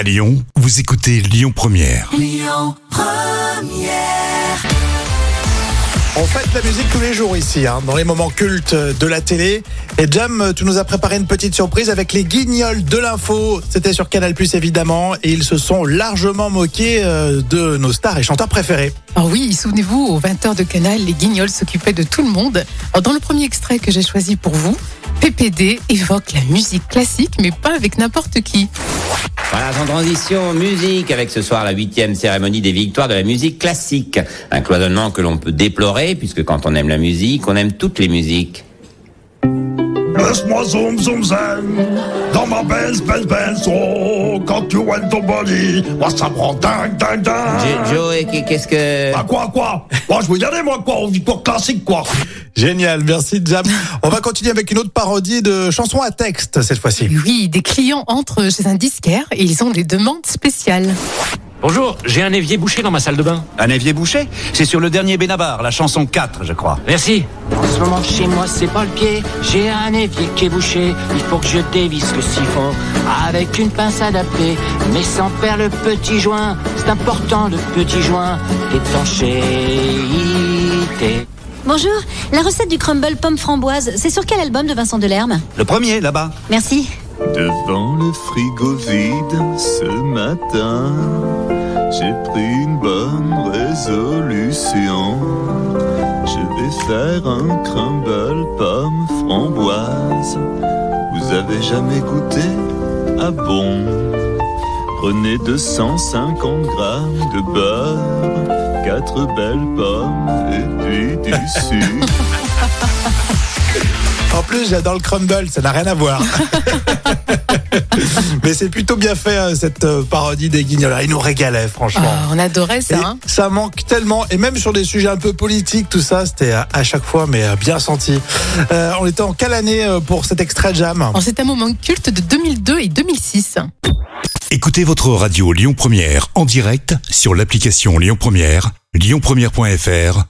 À Lyon, vous écoutez Lyon Première. On fête la musique tous les jours ici, hein, dans les moments cultes de la télé. Et Jam, tu nous as préparé une petite surprise avec les guignols de l'info. C'était sur Canal Plus évidemment, et ils se sont largement moqués euh, de nos stars et chanteurs préférés. Alors oui, souvenez-vous, aux 20h de Canal, les guignols s'occupaient de tout le monde. Alors, dans le premier extrait que j'ai choisi pour vous, PPD évoque la musique classique, mais pas avec n'importe qui. Voilà, sans transition, musique, avec ce soir la huitième cérémonie des victoires de la musique classique. Un cloisonnement que l'on peut déplorer, puisque quand on aime la musique, on aime toutes les musiques. Laisse-moi zoom zoom zen Dans ma Benz Benz Benz Oh Quand tu vois ton body Moi ça me rend dingue dingue dingue Jo- Joe, qu'est-ce que... Bah quoi quoi? Moi je veux y aller moi quoi? On victoire classique quoi Génial, merci Jam. On va continuer avec une autre parodie de chansons à texte cette fois-ci. Oui, des clients entrent chez un disquaire et ils ont des demandes spéciales. Bonjour, j'ai un évier bouché dans ma salle de bain. Un évier bouché C'est sur le dernier Benabar, la chanson 4, je crois. Merci. En ce moment chez moi c'est pas le pied, j'ai un évier qui est bouché, il faut que je dévisse le siphon avec une pince adaptée, mais sans perdre le petit joint, c'est important le petit joint, étanchéité. Bonjour, la recette du crumble pomme framboise, c'est sur quel album de Vincent Delerme? Le premier, là-bas. Merci. Devant le frigo vide ce matin, j'ai pris une bonne résolution. Je vais faire un crumble pomme framboise. Vous avez jamais goûté? Ah bon? Prenez 250 grammes de beurre, quatre belles pommes et puis du sucre. En plus, j'adore le crumble, ça n'a rien à voir. Mais c'est plutôt bien fait euh, cette euh, parodie des guignols. Ils nous régalaient franchement. Ah, on adorait ça. Hein. ça manque tellement, et même sur des sujets un peu politiques, tout ça, c'était à, chaque fois, mais euh, bien senti. Euh, on était en quelle année pour cet extrait de Jam C'est un moment culte de 2002 et 2006. Écoutez votre radio Lyon Première en direct sur l'application Lyon Première, lyonpremière.fr